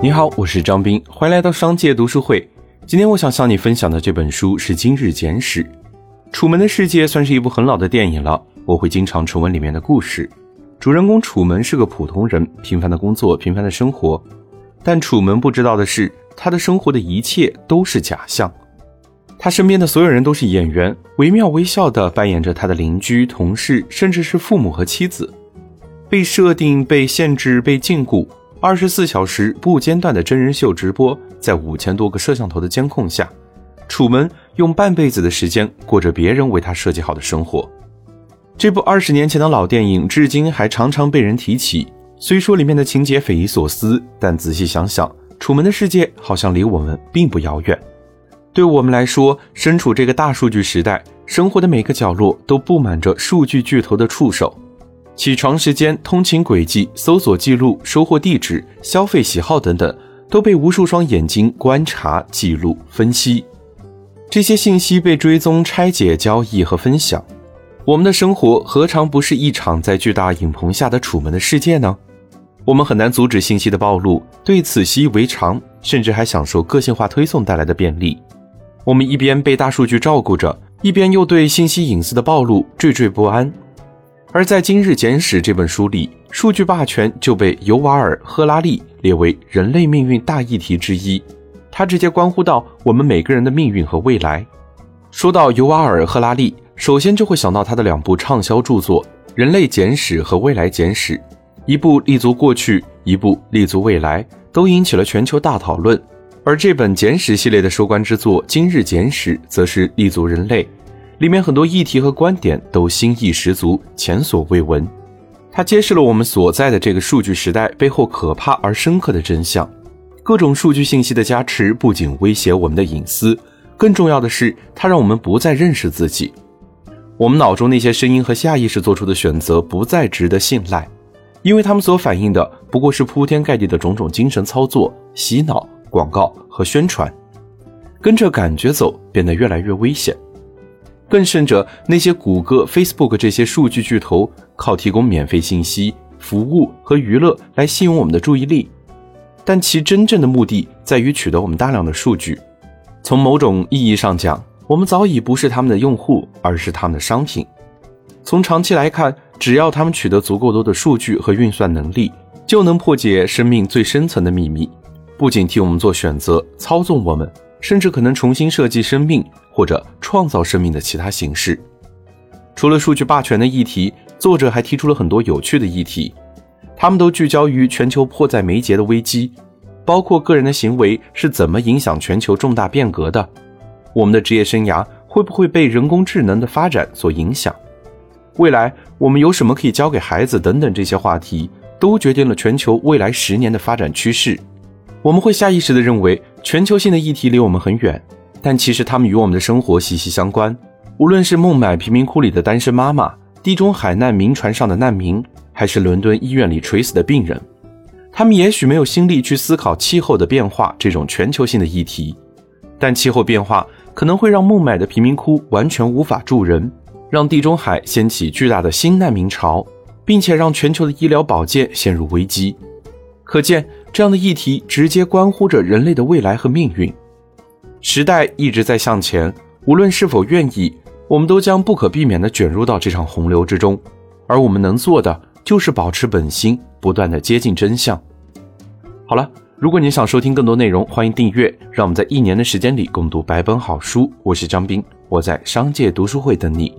你好，我是张斌，欢迎来到商界读书会。今天我想向你分享的这本书是《今日简史》。《楚门的世界》算是一部很老的电影了，我会经常重温里面的故事。主人公楚门是个普通人，平凡的工作，平凡的生活。但楚门不知道的是，他的生活的一切都是假象。他身边的所有人都是演员，惟妙惟肖地扮演着他的邻居、同事，甚至是父母和妻子。被设定、被限制、被禁锢，二十四小时不间断的真人秀直播，在五千多个摄像头的监控下，楚门用半辈子的时间过着别人为他设计好的生活。这部二十年前的老电影，至今还常常被人提起。虽说里面的情节匪夷所思，但仔细想想，楚门的世界好像离我们并不遥远。对我们来说，身处这个大数据时代，生活的每个角落都布满着数据巨头的触手。起床时间、通勤轨迹、搜索记录、收货地址、消费喜好等等，都被无数双眼睛观察、记录、分析。这些信息被追踪、拆解、交易和分享。我们的生活何尝不是一场在巨大影棚下的楚门的世界呢？我们很难阻止信息的暴露，对此习以为常，甚至还享受个性化推送带来的便利。我们一边被大数据照顾着，一边又对信息隐私的暴露惴惴不安。而在《今日简史》这本书里，数据霸权就被尤瓦尔·赫拉利列为人类命运大议题之一，它直接关乎到我们每个人的命运和未来。说到尤瓦尔·赫拉利，首先就会想到他的两部畅销著作《人类简史》和《未来简史》，一部立足过去，一部立足未来，都引起了全球大讨论。而这本简史系列的收官之作《今日简史》则是立足人类，里面很多议题和观点都新意十足，前所未闻。它揭示了我们所在的这个数据时代背后可怕而深刻的真相。各种数据信息的加持不仅威胁我们的隐私，更重要的是，它让我们不再认识自己。我们脑中那些声音和下意识做出的选择不再值得信赖，因为他们所反映的不过是铺天盖地的种种精神操作、洗脑。广告和宣传，跟着感觉走变得越来越危险。更甚者，那些谷歌、Facebook 这些数据巨头靠提供免费信息、服务和娱乐来吸引我们的注意力，但其真正的目的在于取得我们大量的数据。从某种意义上讲，我们早已不是他们的用户，而是他们的商品。从长期来看，只要他们取得足够多的数据和运算能力，就能破解生命最深层的秘密。不仅替我们做选择、操纵我们，甚至可能重新设计生命或者创造生命的其他形式。除了数据霸权的议题，作者还提出了很多有趣的议题，他们都聚焦于全球迫在眉睫的危机，包括个人的行为是怎么影响全球重大变革的，我们的职业生涯会不会被人工智能的发展所影响，未来我们有什么可以教给孩子等等，这些话题都决定了全球未来十年的发展趋势。我们会下意识地认为全球性的议题离我们很远，但其实它们与我们的生活息息相关。无论是孟买贫民窟里的单身妈妈、地中海难民船上的难民，还是伦敦医院里垂死的病人，他们也许没有心力去思考气候的变化这种全球性的议题，但气候变化可能会让孟买的贫民窟完全无法住人，让地中海掀起巨大的新难民潮，并且让全球的医疗保健陷入危机。可见。这样的议题直接关乎着人类的未来和命运。时代一直在向前，无论是否愿意，我们都将不可避免地卷入到这场洪流之中。而我们能做的，就是保持本心，不断地接近真相。好了，如果你想收听更多内容，欢迎订阅。让我们在一年的时间里共读百本好书。我是张斌，我在商界读书会等你。